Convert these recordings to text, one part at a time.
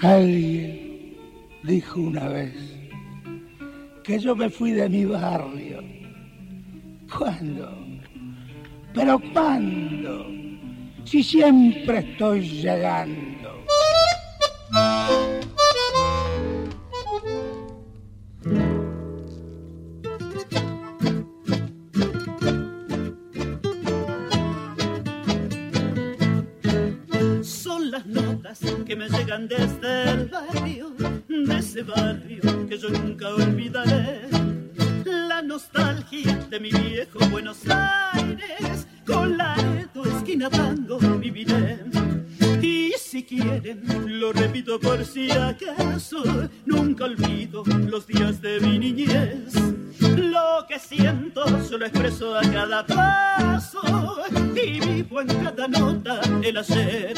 Alguien dijo una vez que yo me fui de mi barrio. ¿Cuándo? ¿Pero cuándo? Si siempre estoy llegando. Que me llegan desde el barrio, de ese barrio que yo nunca olvidaré. La nostalgia de mi viejo Buenos Aires, con la esquina tango viviré. Y si quieren, lo repito por si acaso, nunca olvido los días de mi niñez. Lo que siento se lo expreso a cada paso y vivo en cada nota el ayer.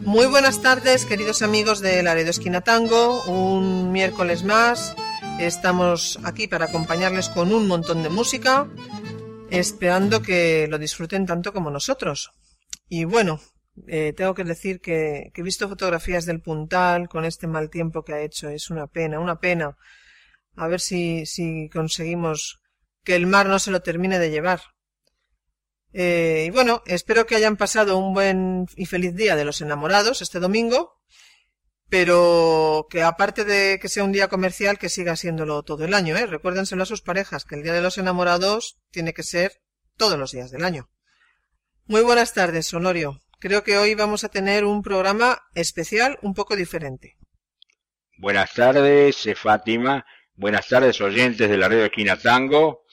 Muy buenas tardes, queridos amigos de Laredo Esquina Tango. Un miércoles más. Estamos aquí para acompañarles con un montón de música, esperando que lo disfruten tanto como nosotros. Y bueno, eh, tengo que decir que, que he visto fotografías del puntal con este mal tiempo que ha hecho. Es una pena, una pena. A ver si, si conseguimos que el mar no se lo termine de llevar. Eh, y bueno, espero que hayan pasado un buen y feliz día de los enamorados este domingo, pero que aparte de que sea un día comercial, que siga siéndolo todo el año, ¿eh? Recuérdenselo a sus parejas, que el día de los enamorados tiene que ser todos los días del año. Muy buenas tardes, Sonorio. Creo que hoy vamos a tener un programa especial un poco diferente. Buenas tardes, Fátima. Buenas tardes, oyentes de la red Esquina Tango.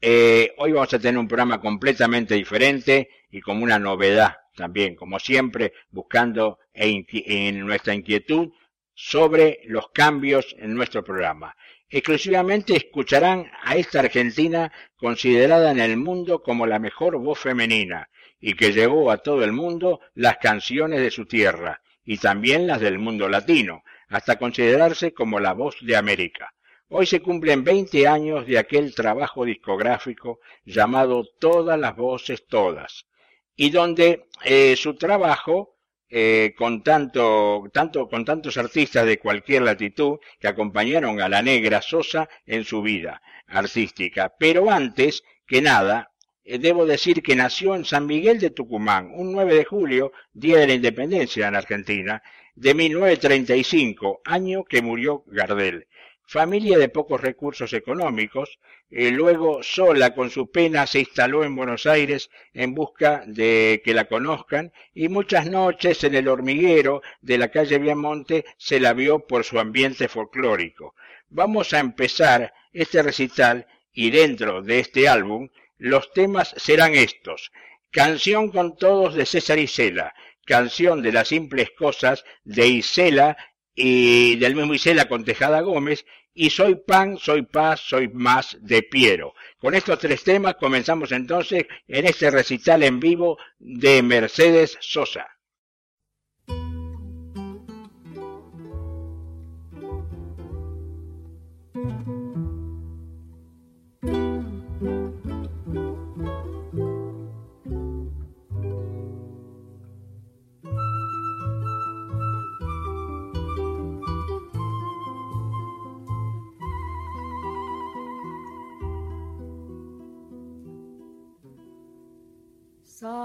Eh, hoy vamos a tener un programa completamente diferente y como una novedad también, como siempre, buscando en nuestra inquietud sobre los cambios en nuestro programa. Exclusivamente escucharán a esta Argentina considerada en el mundo como la mejor voz femenina y que llevó a todo el mundo las canciones de su tierra y también las del mundo latino, hasta considerarse como la voz de América. Hoy se cumplen 20 años de aquel trabajo discográfico llamado Todas las voces todas, y donde eh, su trabajo eh, con tanto, tanto, con tantos artistas de cualquier latitud que acompañaron a la negra Sosa en su vida artística. Pero antes que nada, eh, debo decir que nació en San Miguel de Tucumán, un 9 de julio, día de la independencia en Argentina, de 1935, año que murió Gardel familia de pocos recursos económicos, y luego sola con su pena se instaló en Buenos Aires en busca de que la conozcan y muchas noches en el hormiguero de la calle Viamonte se la vio por su ambiente folclórico. Vamos a empezar este recital y dentro de este álbum los temas serán estos. Canción con todos de César Isela, canción de las simples cosas de Isela y del mismo Isela con Tejada Gómez, y Soy Pan, Soy Paz, Soy Más de Piero. Con estos tres temas comenzamos entonces en este recital en vivo de Mercedes Sosa.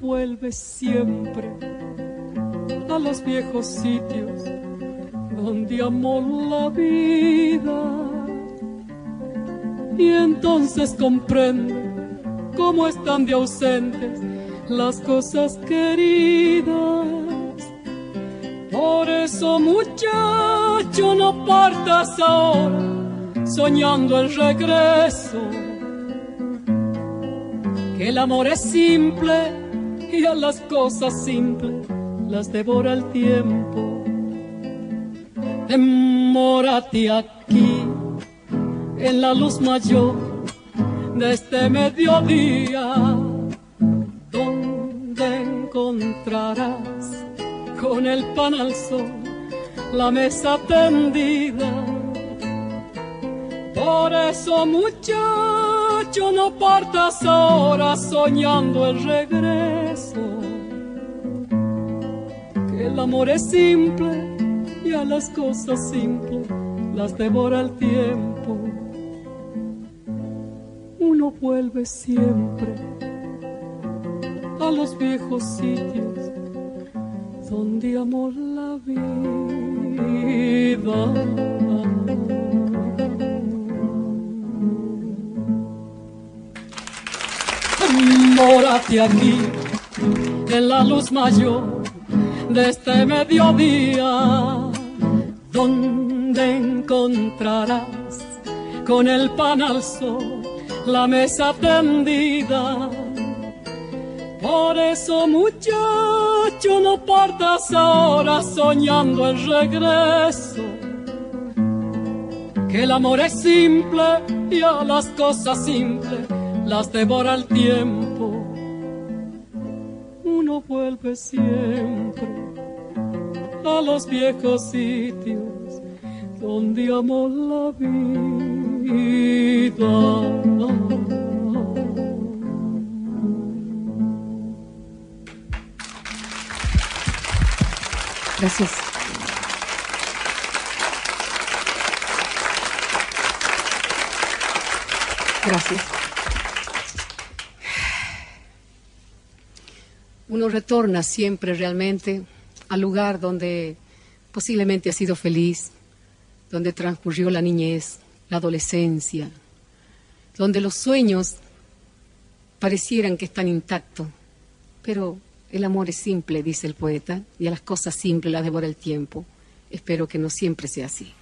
Vuelve siempre a los viejos sitios donde amó la vida y entonces comprende cómo están de ausentes las cosas queridas por eso muchacho no partas ahora soñando el regreso. Que el amor es simple las cosas simples las devora el tiempo. Demórate aquí en la luz mayor de este mediodía, donde encontrarás con el pan al sol, la mesa tendida. Por eso muchacho no partas ahora soñando el regreso. Que el amor es simple y a las cosas simples las devora el tiempo. Uno vuelve siempre a los viejos sitios donde amor la vida. Mórate aquí en la luz mayor de este mediodía, donde encontrarás con el pan al sol la mesa tendida por eso muchacho no partas ahora soñando el regreso. Que el amor es simple y a las cosas simples las devora el tiempo. Uno vuelve siempre a los viejos sitios donde amó la vida. Gracias. Gracias. Uno retorna siempre realmente al lugar donde posiblemente ha sido feliz, donde transcurrió la niñez, la adolescencia, donde los sueños parecieran que están intactos, pero el amor es simple, dice el poeta, y a las cosas simples las devora el tiempo. Espero que no siempre sea así.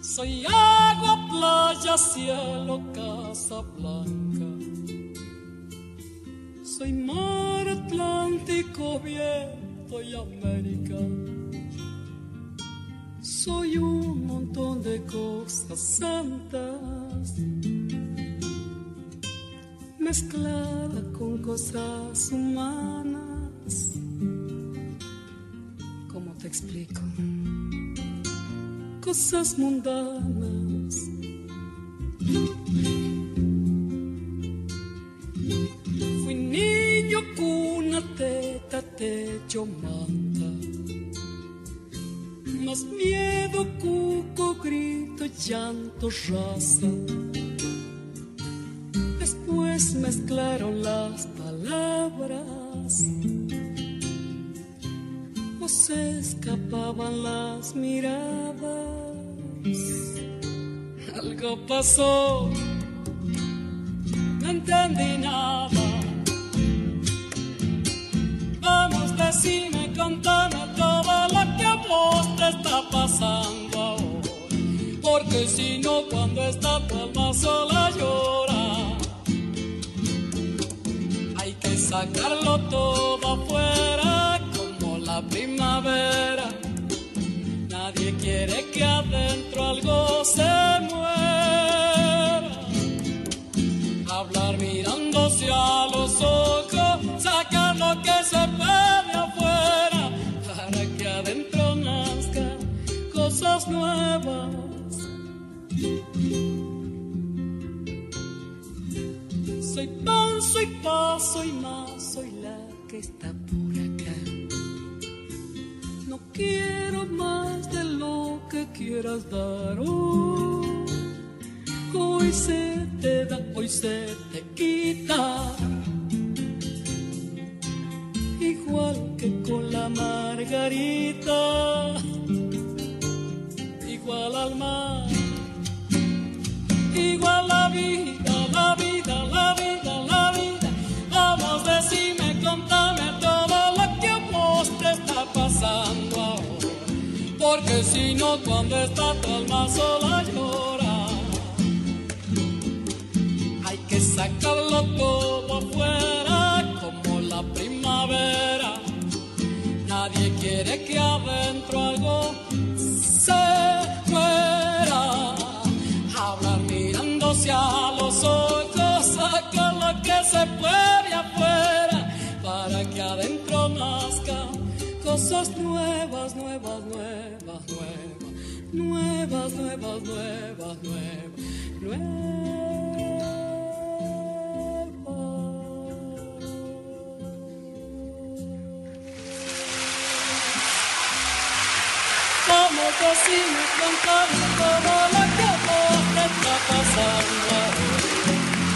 Soy agua, playa, cielo, casa blanca. Soy mar Atlántico, viento y América. Soy un montón de cosas santas mezclada con cosas humanas. Explico? cosas mundanas. Fui niño, cuna, teta, techo, manta. Más miedo, cuco, grito, llanto, raza. Después mezclaron las palabras se escapaban las miradas algo pasó, no entendí nada. Vamos, decime, contame todo lo que a vos te está pasando ahora. Porque si no, cuando está tu alma sola llora, hay que sacarlo todo afuera Nadie quiere que adentro algo se muera. Quieras dar. hoy. hoy se te da, hoy se te quita. Igual que con la margarita, igual al mar, igual la vida, Porque si no, cuando está tu alma sola llora. Hay que sacarlo todo afuera como la primavera. Nadie quiere que adentro algo se muera. Hablar mirándose a los ojos, sacar lo que se puede afuera para que adentro nazcan cosas nuevas, nuevas, nuevas, nuevas, nuevas, nuevas, nuevas, Vamos, decime, contame todo lo que a te está pasando.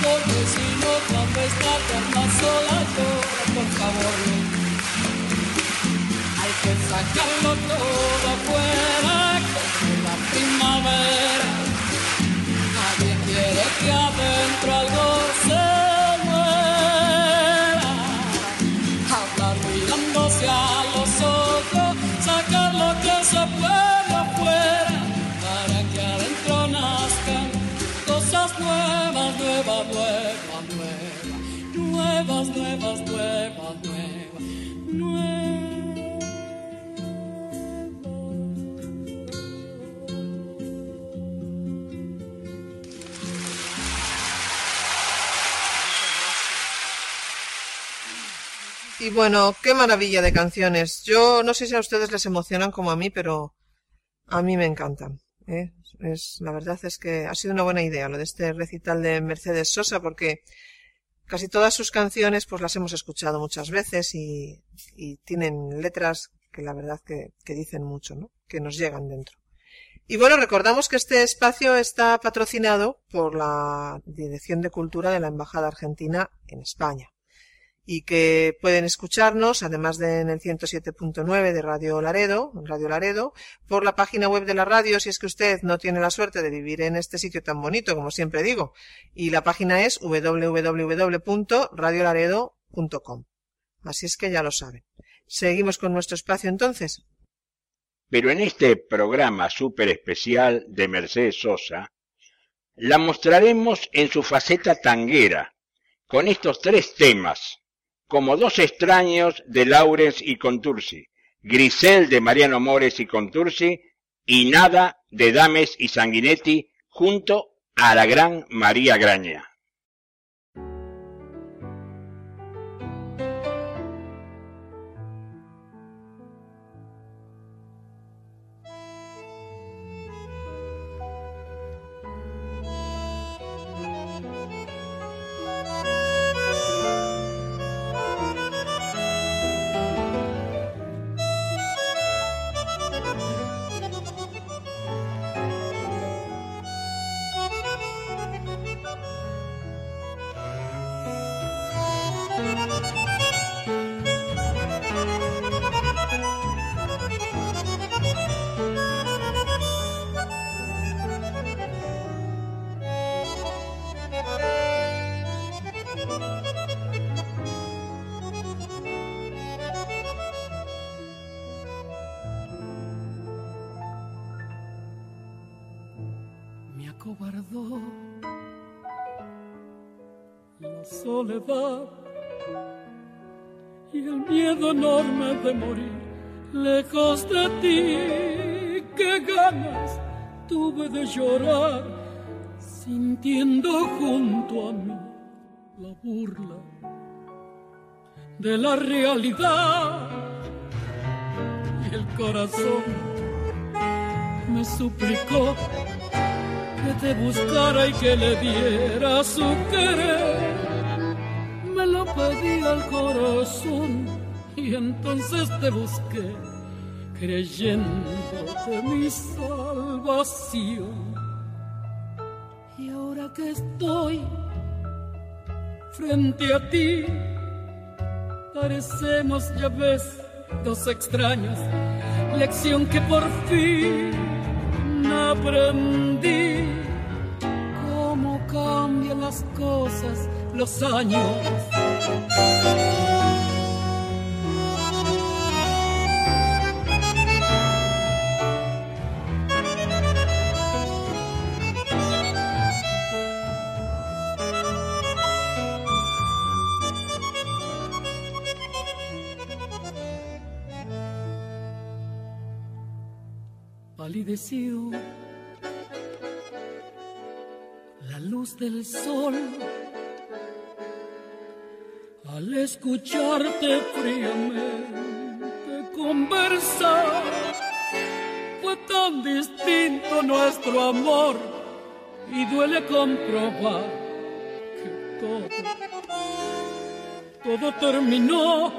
Porque si no, cuando está tu alma sola por favor. Hay que sacarlo todo afuera. como primavera Nadie quiere que adentro algo se muera. Hablar mirándose a los ojos Sacar lo que se puede afuera Para que adentro nazcan Cosas nuevas, nuevas, nuevas Nuevas, nuevas, nuevas, nuevas Y bueno, qué maravilla de canciones. Yo no sé si a ustedes les emocionan como a mí, pero a mí me encantan. ¿eh? Es, la verdad es que ha sido una buena idea lo de este recital de Mercedes Sosa porque casi todas sus canciones pues las hemos escuchado muchas veces y, tienen letras que la verdad que, que dicen mucho, ¿no? Que nos llegan dentro. Y bueno, recordamos que este espacio está patrocinado por la Dirección de Cultura de la Embajada Argentina en España y que pueden escucharnos, además de en el 107.9 de Radio Laredo, Radio Laredo, por la página web de la radio, si es que usted no tiene la suerte de vivir en este sitio tan bonito, como siempre digo. Y la página es www.radiolaredo.com. Así es que ya lo saben. Seguimos con nuestro espacio entonces. Pero en este programa súper especial de Mercedes Sosa, la mostraremos en su faceta tanguera, con estos tres temas como dos extraños de Laurens y Contursi, Grisel de Mariano Mores y Contursi, y Nada de Dames y Sanguinetti junto a la gran María Graña. De morir lejos de ti. Qué ganas tuve de llorar sintiendo junto a mí la burla de la realidad y el corazón me suplicó que te buscara y que le diera su querer. Me lo pedí al corazón y entonces te busqué, creyendo de mi salvación. Y ahora que estoy frente a ti, parecemos, ya ves, dos extraños, lección que por fin aprendí cómo cambian las cosas los años. La luz del sol al escucharte fríamente conversar. Fue tan distinto nuestro amor y duele comprobar que todo, todo terminó.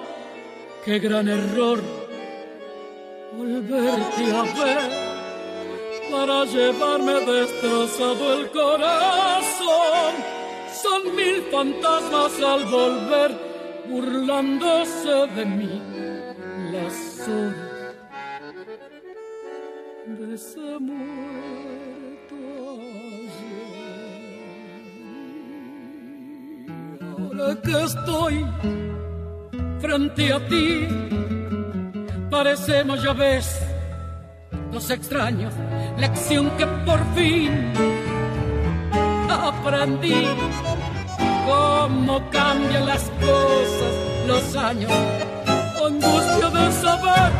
Qué gran error volverte a ver para llevarme destrozado el corazón. Son mil fantasmas al volver, burlándose de mí, las horas de ese muerto ayer. Ahora que estoy frente a ti, parecemos, ya ves, los extraños, lección que por fin aprendí. Cómo cambian las cosas, los años, angustia de saber,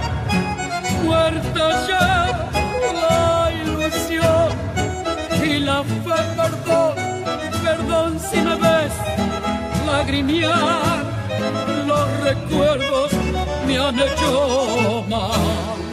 muerta ya la ilusión y la fe, perdón, perdón si me ves lagrimear los recuerdos me han hecho mal.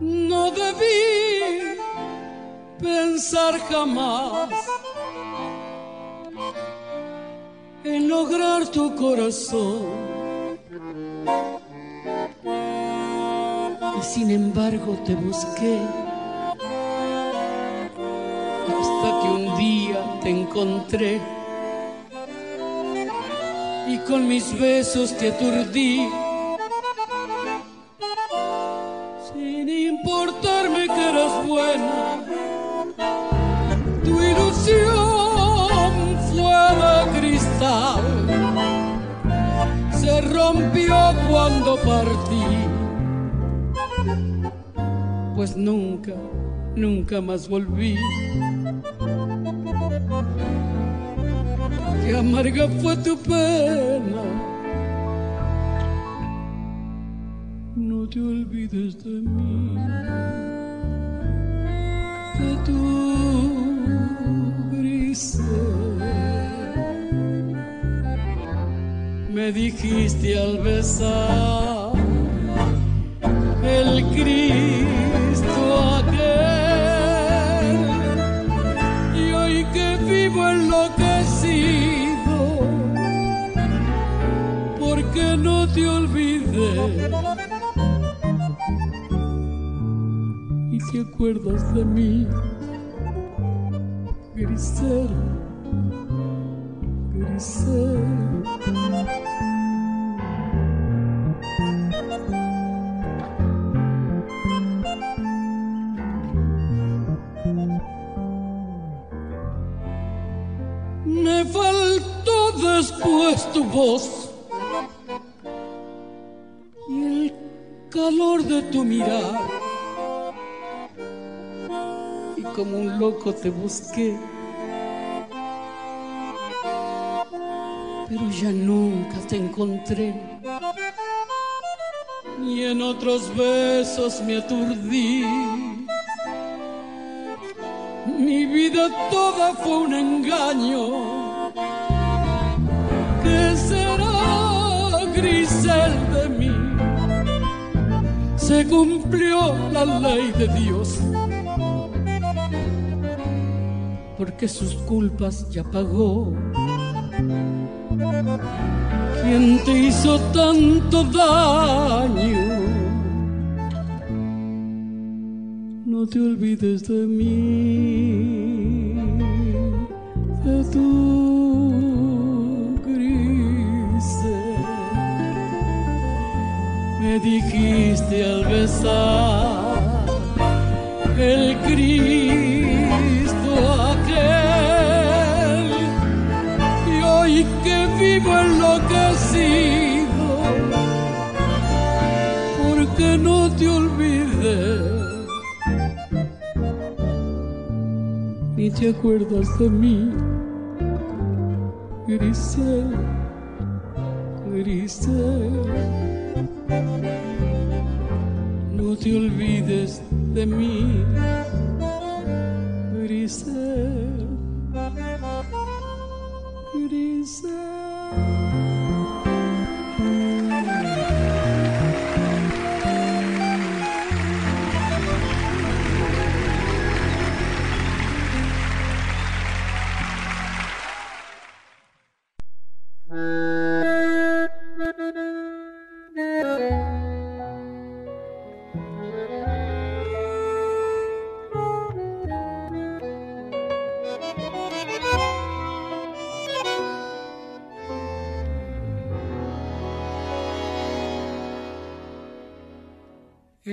No debí pensar jamás en lograr tu corazón. Sin embargo te busqué hasta que un día te encontré y con mis besos te aturdí. Sin importarme que eras buena, tu ilusión fue de cristal. Se rompió cuando partí, nunca, nunca más volví. Qué amarga fue tu pena. No te olvides de mí, de tu grisel. Me dijiste al besar el Cristo y te acuerdas de mí Grisel Grisel. Me faltó después tu voz tu mirar. Y como un loco te busqué, pero ya nunca te encontré. Y en otros besos me aturdí. Mi vida toda fue un engaño. ¿Qué será Grisel de mí? Se cumplió la ley de Dios. Porque sus culpas ya pagó. ¿Quién te hizo tanto daño? No te olvides de mí, de tu Dijiste al besar el Cristo aquel. Y hoy que vivo enloquecido porque no te olvidé ni te acuerdas de mí Grisel Grisel te olvides de mí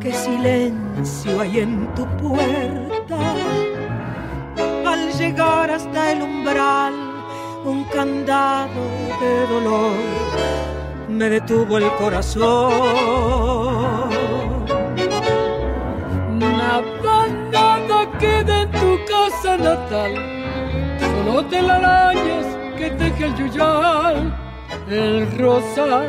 qué silencio hay en tu puerta. Al llegar hasta el umbral, un candado de dolor me detuvo el corazón. Nada, nada queda en tu casa natal, solo telarañas que teje el yuyal, el rosal.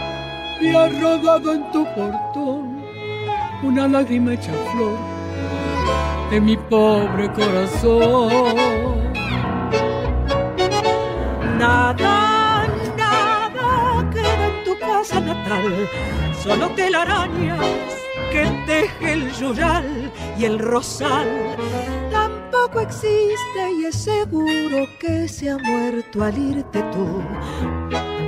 y ha rodado en tu portón una lágrima hecha flor de mi pobre corazón. Nada, nada queda en tu casa natal, solo telarañas que teje el yural y el rosal. Tampoco existe y es seguro que se ha muerto al irte tú.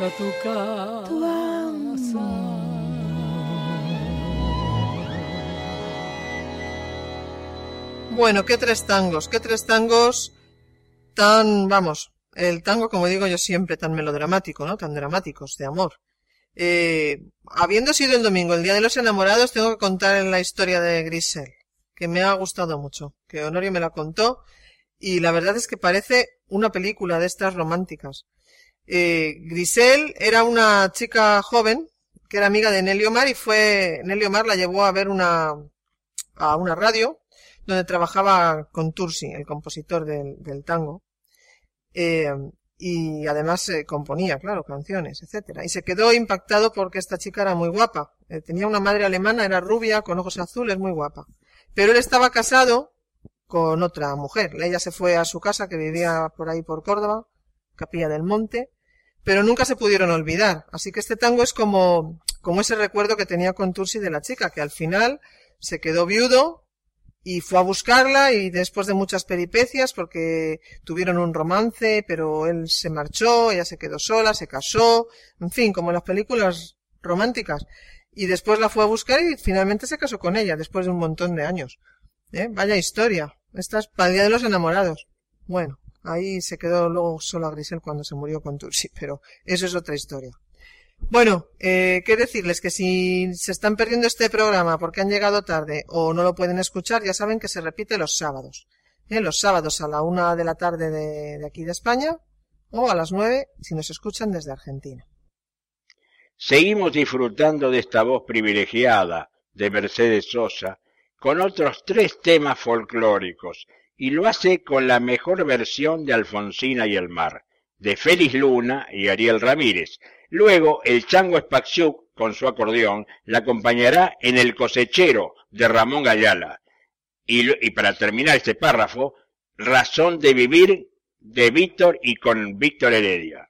Hasta tu casa. Tu Bueno, qué tres tangos, qué tres tangos tan, vamos, el tango, como digo yo siempre, tan melodramático, ¿no? Tan dramáticos, de amor. Eh, habiendo sido el domingo, el Día de los Enamorados, tengo que contar la historia de Grisel, que me ha gustado mucho, que Honorio me la contó, y la verdad es que parece una película de estas románticas. Eh, Grisel era una chica joven, que era amiga de Nelly Omar, y fue, Nelly Omar la llevó a ver una, a una radio, donde trabajaba con Tursi, el compositor del, tango. Eh, y además eh, componía, claro, canciones, etcétera. Y se quedó impactado porque esta chica era muy guapa. Eh, tenía una madre alemana, era rubia, con ojos azules, muy guapa. Pero él estaba casado con otra mujer. Ella se fue a su casa, que vivía por ahí por Córdoba, Capilla del Monte, pero nunca se pudieron olvidar. Así que este tango es como, como ese recuerdo que tenía con Tursi de la chica, que al final se quedó viudo, y fue a buscarla y después de muchas peripecias porque tuvieron un romance pero él se marchó ella se quedó sola se casó en fin como en las películas románticas y después la fue a buscar y finalmente se casó con ella después de un montón de años ¿Eh? vaya historia esta es de los enamorados bueno ahí se quedó luego sola Grisel cuando se murió con Tursi pero eso es otra historia bueno, eh, qué decirles que si se están perdiendo este programa porque han llegado tarde o no lo pueden escuchar, ya saben que se repite los sábados. ¿eh? Los sábados a la una de la tarde de, de aquí de España o a las nueve si nos escuchan desde Argentina. Seguimos disfrutando de esta voz privilegiada de Mercedes Sosa con otros tres temas folclóricos y lo hace con la mejor versión de Alfonsina y el mar, de Félix Luna y Ariel Ramírez, Luego, el Chango Spaxiuk, con su acordeón, la acompañará en El cosechero de Ramón Gayala. Y, y para terminar este párrafo, Razón de vivir de Víctor y con Víctor Heredia.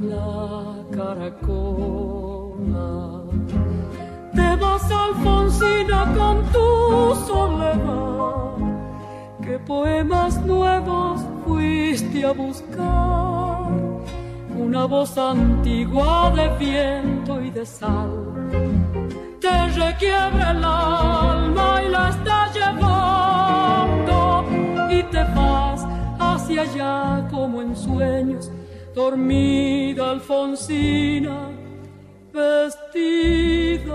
la caracola. Te vas, Alfonsina, con tu soledad. ¿Qué poemas nuevos fuiste a buscar? Una voz antigua de viento y de sal te requiebra el alma y la estás llevando y te vas hacia allá como en sueños, dormida Alfonsina, vestida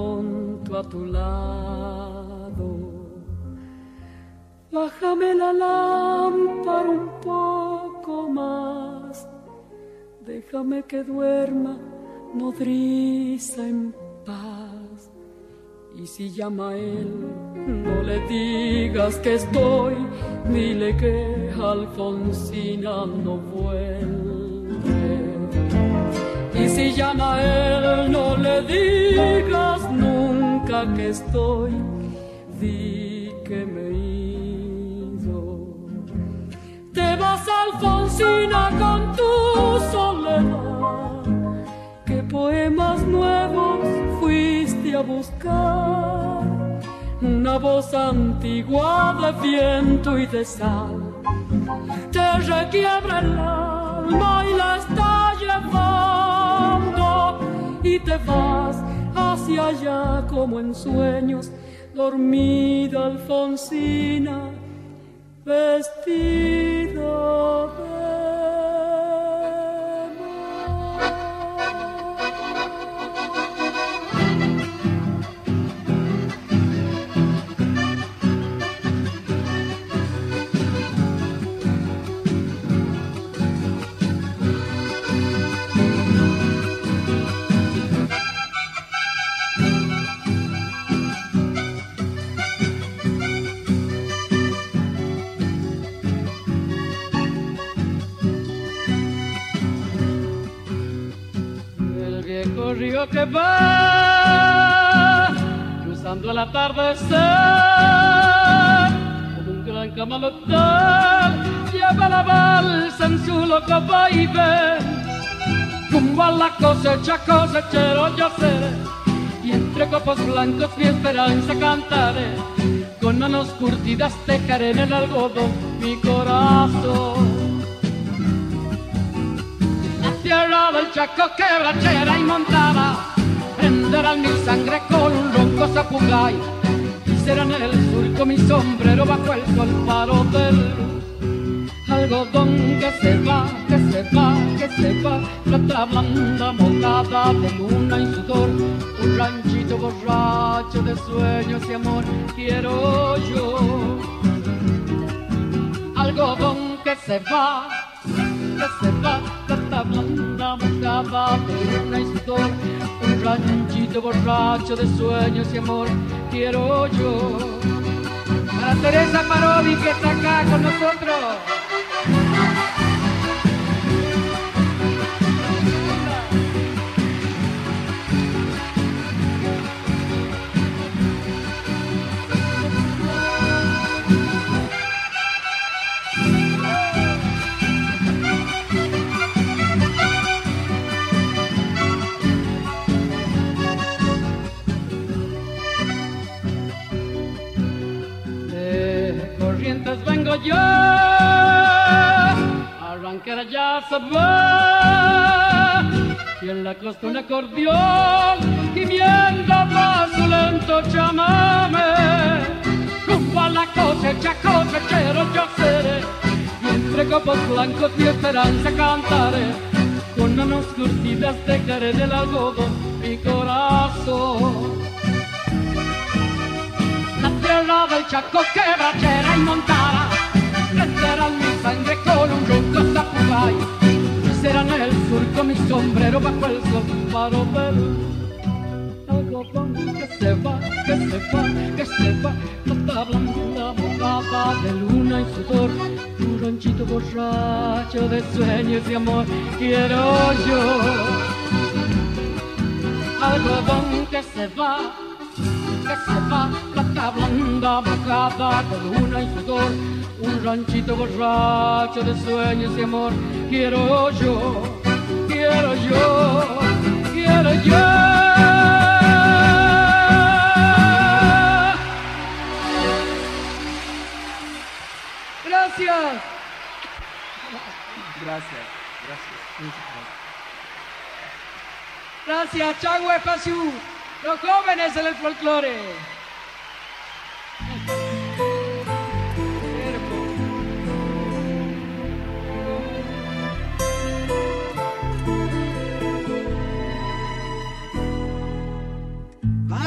a tu lado. Bájame la lámpara un poco más, déjame que duerma nodriza en paz. Y si llama él, no le digas que estoy, dile que Alfonsina no vuelve. Y si llama él, no le digas que estoy, di que me he ido. Te vas, Alfonsina, con tu soledad. ¿Qué poemas nuevos fuiste a buscar? Una voz antigua de viento y de sal te requiebra el alma y la está llevando y te vas hacia allá como en sueños, dormida Alfonsina, vestida de viejo río que va cruzando el atardecer con un gran camalotal. Lleva la balsa en su loco vaivén rumbo a la cosecha cosechero yo seré. Y entre copos blancos mi esperanza cantaré. Con manos curtidas tejaré en el algodón mi corazón la tierra del Chaco quebrachera y montada en Arderán mi sangre con un ronco zapugay. Serán el surco mi sombrero bajo el sol paro del algodón que se va, que se va, que se va, plata blanda mojada de luna y sudor, un ranchito borracho de sueños y amor, quiero yo. Algodón que se va, que se va, mojada de luna y sudor, un ranchito borracho de sueños y amor, quiero yo. Para Teresa Parodi que está acá con nosotros. Vengo yo, arrancar ya se va, y en la costa un acordeón, gimiendo más lento chamame, rumbo a la cosecha, cosechero yo seré, y entre copos blancos y esperanza cantaré, con manos curtidas dejaré del algodón mi corazón la tierra del Chaco quebrachera y montada, renderán mi sangre con un ronco zapugay, serán el surco mi sombrero bajo el ver algodón que se va, que se va, que se va, plata blanda mojada de luna y sudor, un ranchito borracho de sueños y amor, quiero yo. Algodón que se va, que se va, plata blanda mojada de luna y sudor, un ranchito borracho de sueños y amor, quiero yo, quiero yo, quiero yo. Gracias. Gracias, gracias. Gracias, Chagüe Pasiu, los jóvenes en el folclore.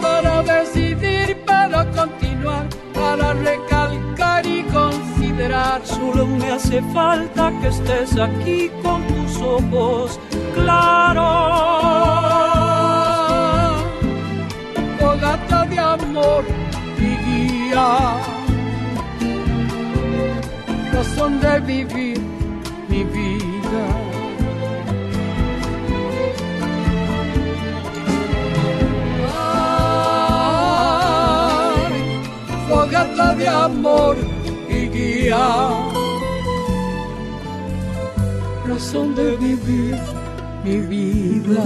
Para decidir, para continuar, para recalcar y considerar. Solo me hace falta que estés aquí con tus ojos claros. Fogata de amor y guía, razón de vivir mi vida. Amor y guía, razón de vivir mi vida.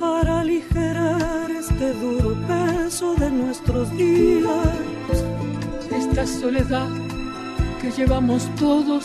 para aligerar este duro peso de nuestros días. esta soledad que llevamos todos,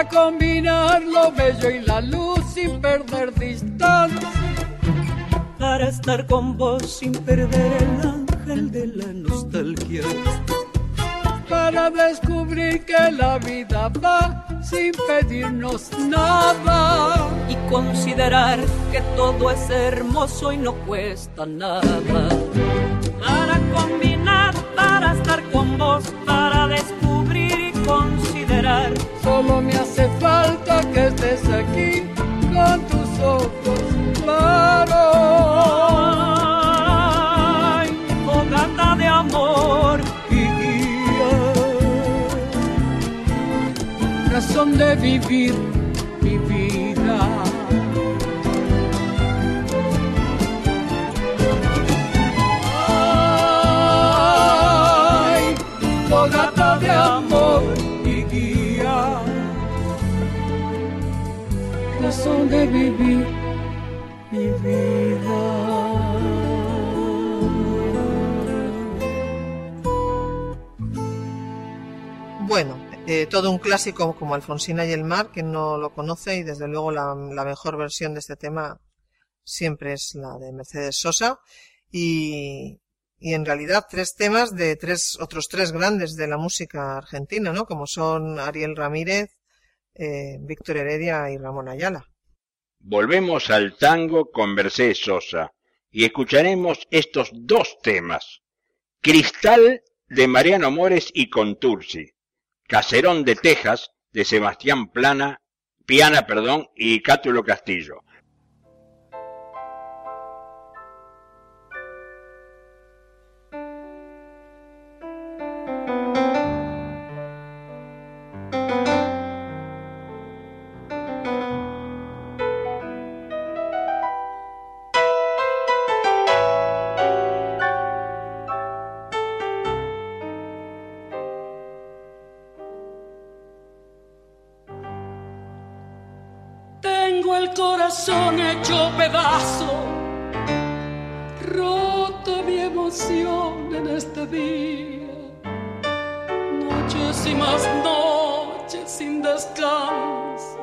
Para combinar lo bello y la luz sin perder distancia. Para estar con vos sin perder el ángel de la nostalgia. Para descubrir que la vida va sin pedirnos nada. y considerar que todo es hermoso y no cuesta nada. Para combinar, para estar con vos, para descubrir y considerar. Solo me que estés aquí con tus ojos claros. Ay, fogata de amor y guía, razón de vivir de vivir mi vida. Bueno, eh, todo un clásico como Alfonsina y el mar, que no lo conoce y desde luego la, la mejor versión de este tema siempre es la de Mercedes Sosa y, y en realidad tres temas de tres otros tres grandes de la música argentina, ¿no? Como son Ariel Ramírez, eh, Víctor Heredia y Ramón Ayala. Volvemos al tango con Mercedes Sosa y escucharemos estos dos temas. Cristal de Mariano Mores y Contursi. Caserón de Texas de Sebastián Plana, Piana, perdón, y Cátulo Castillo. Corazón hecho pedazo, roto mi emoción en este día. Noches y más noches sin descanso,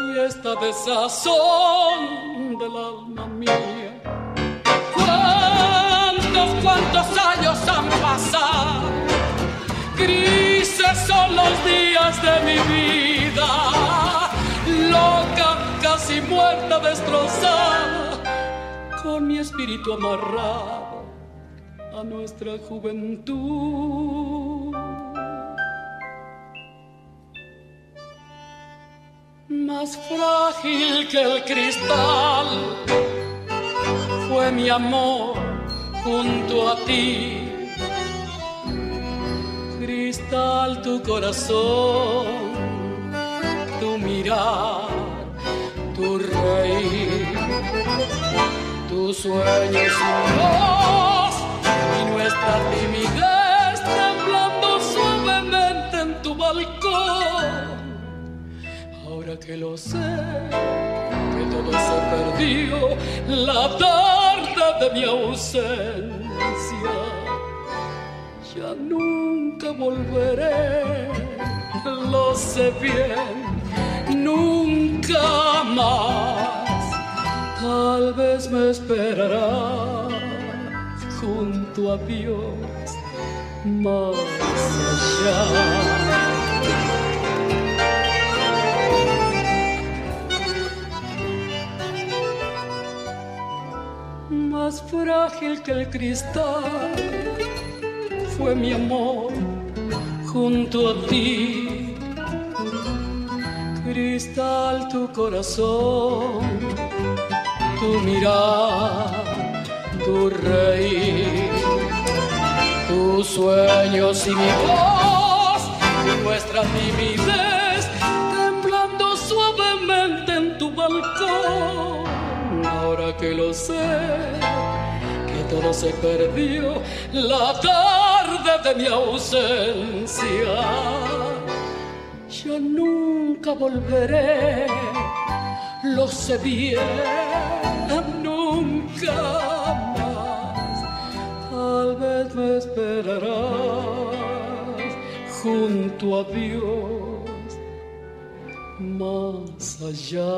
y esta desazón del alma mía. ¿Cuántos, cuántos años han pasado? Grises son los días de mi vida casi muerta, destrozada, con mi espíritu amarrado a nuestra juventud. Más frágil que el cristal fue mi amor junto a ti. Cristal tu corazón tu mirar, tus sueños sin voz y nuestra timidez temblando suavemente en tu balcón. Ahora que lo sé, que todo se perdió la tarde de mi ausencia, ya nunca volveré, lo sé bien nunca más. Tal vez me esperarás junto a Dios más allá. Más frágil que el cristal fue mi amor junto a ti cristal tu corazón, tu mirar, tu reír, tus sueños y mi voz, y nuestra timidez temblando suavemente en tu balcón. Ahora que lo sé, que todo se perdió, la tarde de mi ausencia. Ya volveré, lo sé bien, nunca más. Tal vez me esperarás junto a Dios más allá.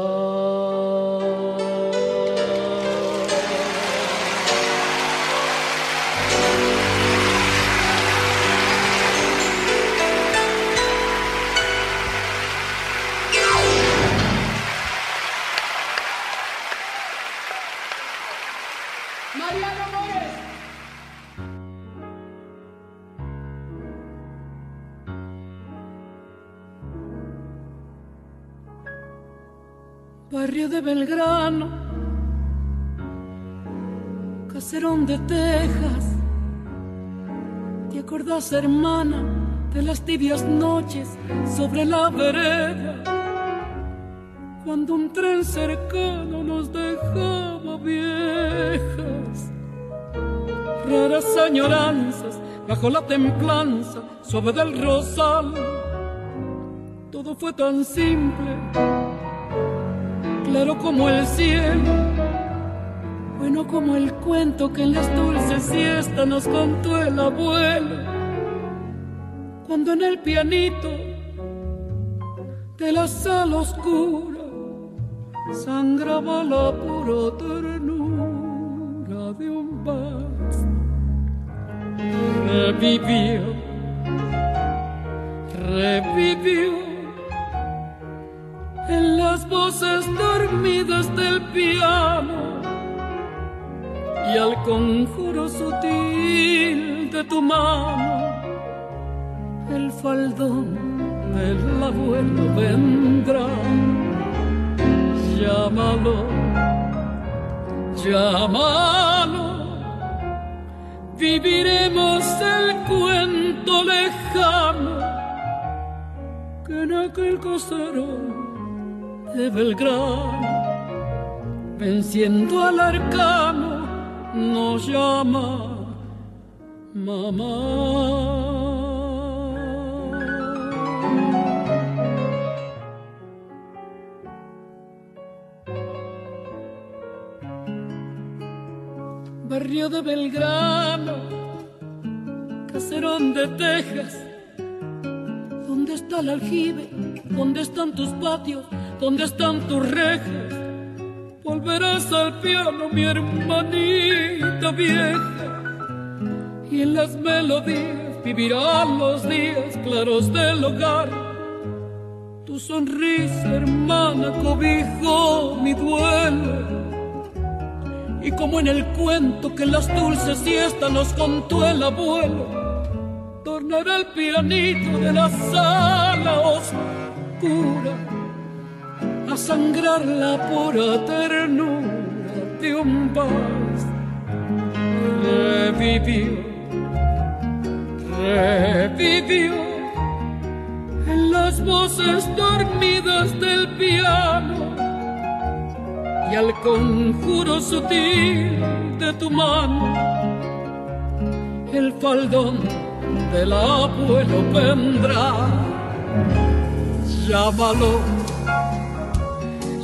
De Belgrano, caserón de Texas. ¿Te acordás, hermana, de las tibias noches sobre la vereda? Cuando un tren cercano nos dejaba viejas, raras añoranzas bajo la templanza suave del rosal. Todo fue tan simple claro como el cielo, bueno como el cuento que en las dulces siestas nos contó el abuelo, cuando en el pianito de la sala oscura sangraba la pura ternura de un vals. Revivió, revivió en las voces dormidas del piano y al conjuro sutil de tu mano, el faldón del abuelo vendrá. Llámalo, llámalo, viviremos el cuento lejano que en aquel caserón de Belgrano, venciendo al arcano, nos llama mamá. Barrio de Belgrano, caserón de Texas, ¿dónde está el aljibe? ¿Dónde están tus patios? ¿Dónde están tus rejas? Volverás al piano, mi hermanita vieja, y en las melodías vivirán los días claros del hogar. Tu sonrisa, hermana, cobijó mi duelo. Y como en el cuento que las dulces siestas nos contó el abuelo, tornará el pianito de la sala oscura a sangrar la pura ternura de un vals. Revivió, revivió en las voces dormidas del piano y al conjuro sutil de tu mano el faldón del abuelo vendrá. Llámalo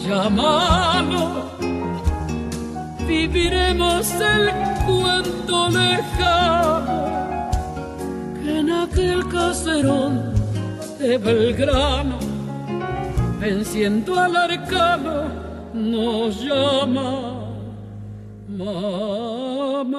llámalo, viviremos el cuento lejano que en aquel caserón de Belgrano, venciendo al arcano, nos llama mamá.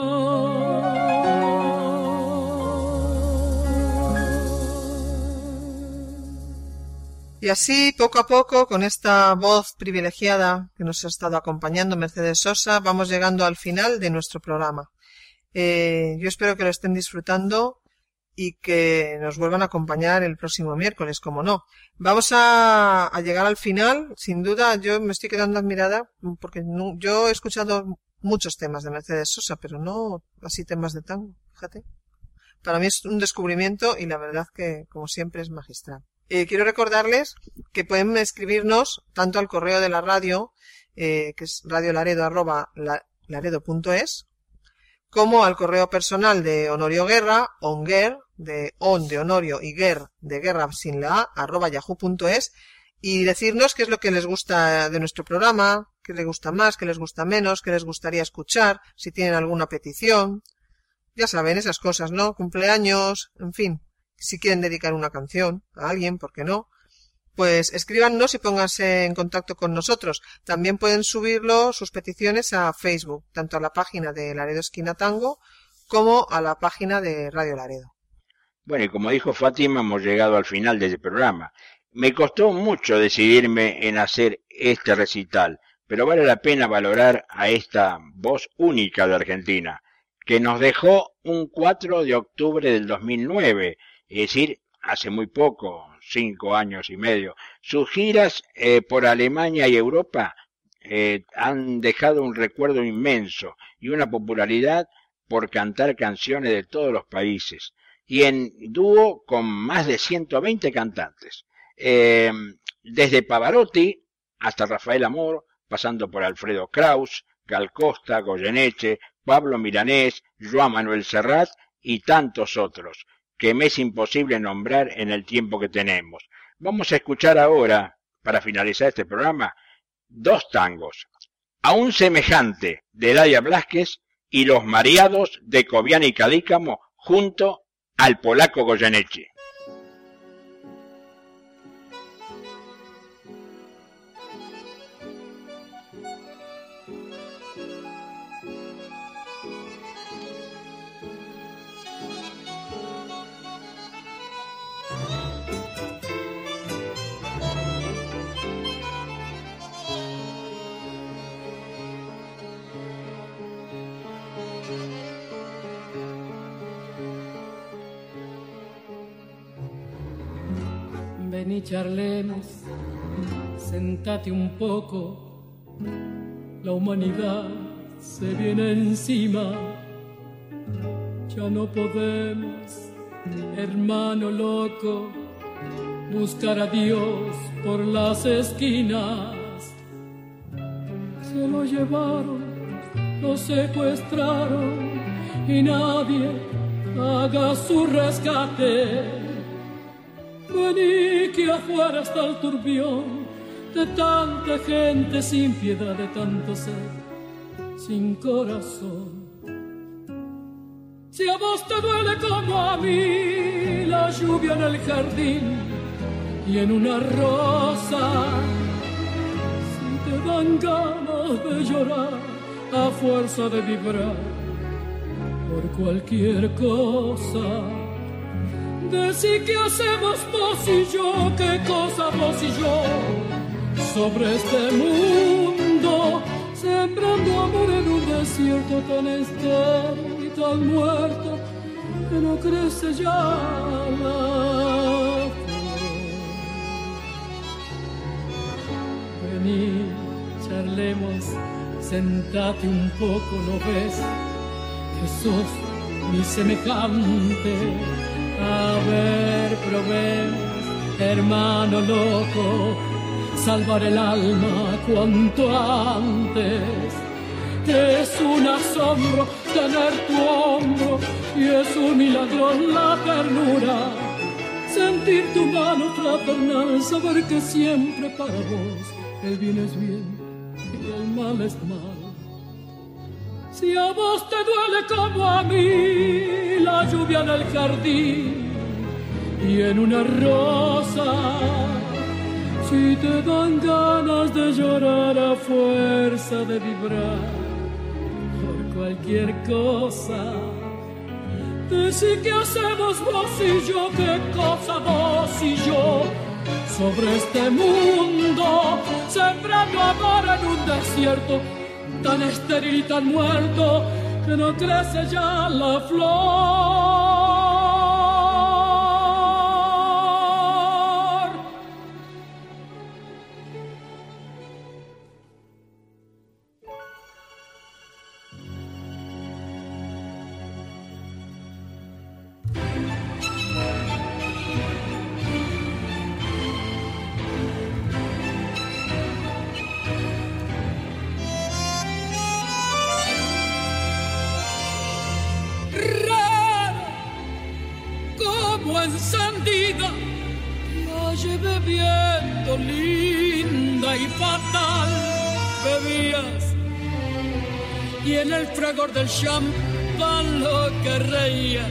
Y así, poco a poco, con esta voz privilegiada que nos ha estado acompañando Mercedes Sosa, vamos llegando al final de nuestro programa. Eh, yo espero que lo estén disfrutando y que nos vuelvan a acompañar el próximo miércoles, como no. Vamos a, llegar al final, sin duda, yo me estoy quedando admirada porque yo he escuchado muchos temas de Mercedes Sosa, pero no así temas de tango, fíjate. Para mí es un descubrimiento y la verdad que, como siempre, es magistral. Eh, quiero recordarles que pueden escribirnos tanto al correo de la radio, eh, que es radiolaredo.es, como al correo personal de Honorio Guerra, onger, de on de Honorio y guer de guerra sin la a, arroba yahoo.es, y decirnos qué es lo que les gusta de nuestro programa, qué les gusta más, qué les gusta menos, qué les gustaría escuchar, si tienen alguna petición. Ya saben, esas cosas, ¿no? Cumpleaños, en fin, si quieren dedicar una canción a alguien, ¿por qué no? Pues escríbanos y pónganse en contacto con nosotros. También pueden subirlo, sus peticiones, a Facebook, tanto a la página de Laredo Esquina Tango como a la página de Radio Laredo. Bueno, y como dijo Fátima, hemos llegado al final del programa. Me costó mucho decidirme en hacer este recital, pero vale la pena valorar a esta voz única de Argentina, que nos dejó un 4 de octubre del 2009, es decir, hace muy poco, cinco años y medio. Sus giras eh, por Alemania y Europa eh, han dejado un recuerdo inmenso y una popularidad por cantar canciones de todos los países y en dúo con más de 120 cantantes. Eh, desde Pavarotti hasta Rafael Amor, pasando por Alfredo Kraus, Gal Costa, Goyeneche, Pablo Milanés, Joan Manuel Serrat y tantos otros, que me es imposible nombrar en el tiempo que tenemos. Vamos a escuchar ahora, para finalizar este programa, dos tangos. A un semejante de Laia Blasquez y Los Mariados de Cobian y Cadícamo junto al polaco Goyeneche. Y charlemos, sentate un poco, la humanidad se viene encima, ya no podemos, hermano loco, buscar a Dios por las esquinas. Se lo llevaron, lo secuestraron y nadie haga su rescate. Vení que afuera está el turbión de tanta gente sin piedad, de tanto ser sin corazón. Si a vos te duele como a mí la lluvia en el jardín y en una rosa, si te dan ganas de llorar a fuerza de vibrar por cualquier cosa. Decí qué hacemos vos y yo, qué cosa vos y yo sobre este mundo, sembrando amor en un desierto tan estéril y tan muerto que no crece ya la. Vení, charlemos, sentate un poco, ¿no ves? Que sos mi semejante. A ver, probemos, hermano loco, salvar el alma cuanto antes. Es un asombro tener tu hombro y es un milagro la ternura. Sentir tu mano fraternal, saber que siempre para vos el bien es bien y el mal es mal. Si a vos te duele como a mí la lluvia en el jardín y en una rosa, si te dan ganas de llorar a fuerza de vibrar por cualquier cosa, decí que hacemos vos y yo, qué cosa vos y yo. Sobre este mundo, sembrando amor en un desierto tan estéril y tan muerto que no crece ya la flor. Champán lo que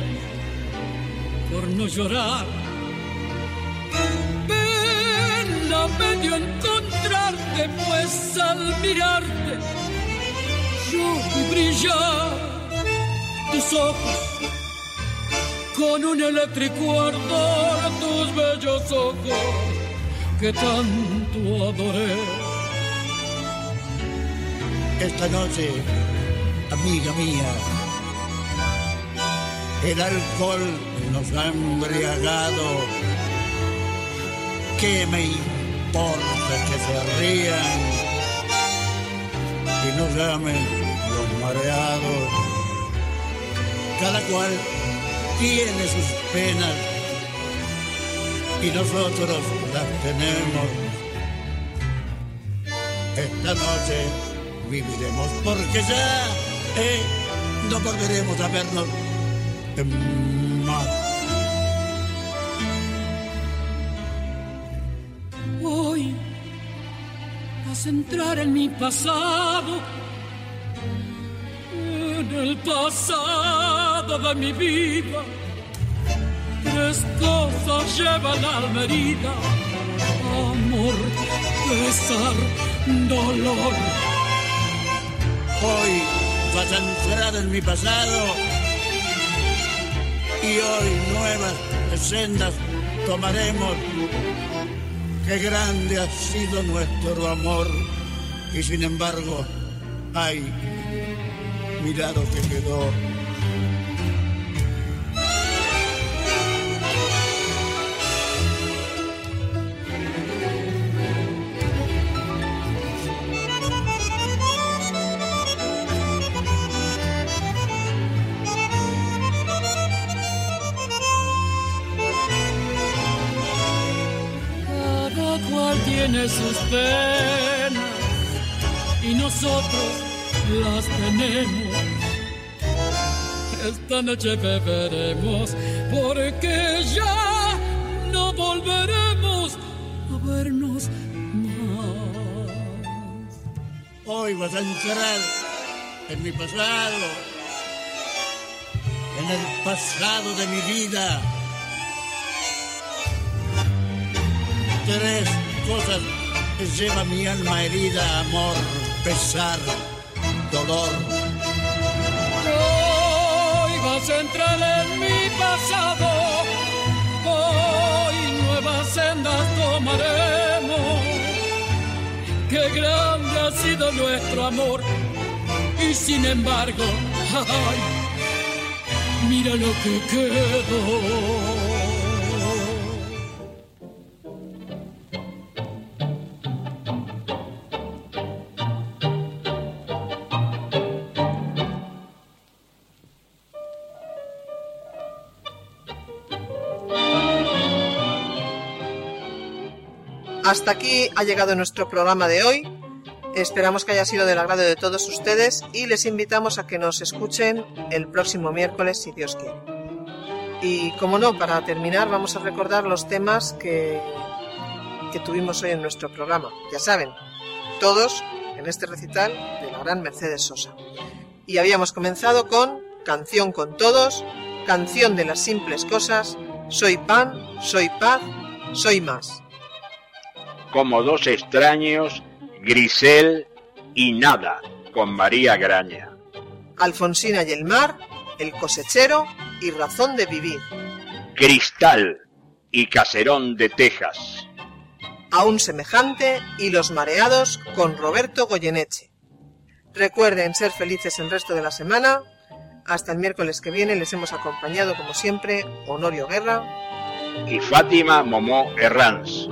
por no llorar. Pena me dio encontrarte, pues al mirarte yo vi brillar tus ojos con un eléctrico ardor tus bellos ojos que tanto adoré. Esta noche, amiga mía, el alcohol nos ha embriagado. ¿Qué me importa que se rían y nos llamen los mareados? Cada cual tiene sus penas y nosotros las tenemos. Esta noche viviremos porque ya eh, no volveremos a vernos más. Hoy vas a entrar en mi pasado, en el pasado de mi vida. Tres cosas llevan alma herida, amor, pesar, dolor. Hoy vas a entrar en mi pasado y hoy nuevas sendas tomaremos. Qué grande ha sido nuestro amor y sin embargo, ay, mira lo que quedó. Tenemos. Esta noche beberemos porque ya no volveremos a vernos más. Hoy vas a entrar en mi pasado, en el pasado de mi vida. Tres cosas lleva mi alma herida, amor, pesar, dolor. Hoy a entrar en mi pasado, hoy nuevas sendas tomaremos. Qué grande ha sido nuestro amor y sin embargo, ay, mira lo que quedó. Hasta aquí ha llegado nuestro programa de hoy. Esperamos que haya sido del agrado de todos ustedes y les invitamos a que nos escuchen el próximo miércoles si Dios quiere. Y como no, para terminar vamos a recordar los temas que, que tuvimos hoy en nuestro programa. Ya saben, todos en este recital de la gran Mercedes Sosa. Y habíamos comenzado con Canción con Todos, Canción de las Simples Cosas, Soy Pan, Soy Paz, Soy Más. Como dos extraños, Grisel y Nada, con María Graña. Alfonsina y el mar, El cosechero y Razón de vivir. Cristal y Caserón de Texas. Aún semejante y Los mareados con Roberto Goyeneche. Recuerden ser felices el resto de la semana. Hasta el miércoles que viene les hemos acompañado como siempre Honorio Guerra y Fátima Momó Herranz.